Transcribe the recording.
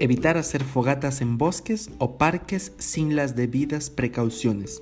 Evitar hacer fogatas en bosques o parques sin las debidas precauciones.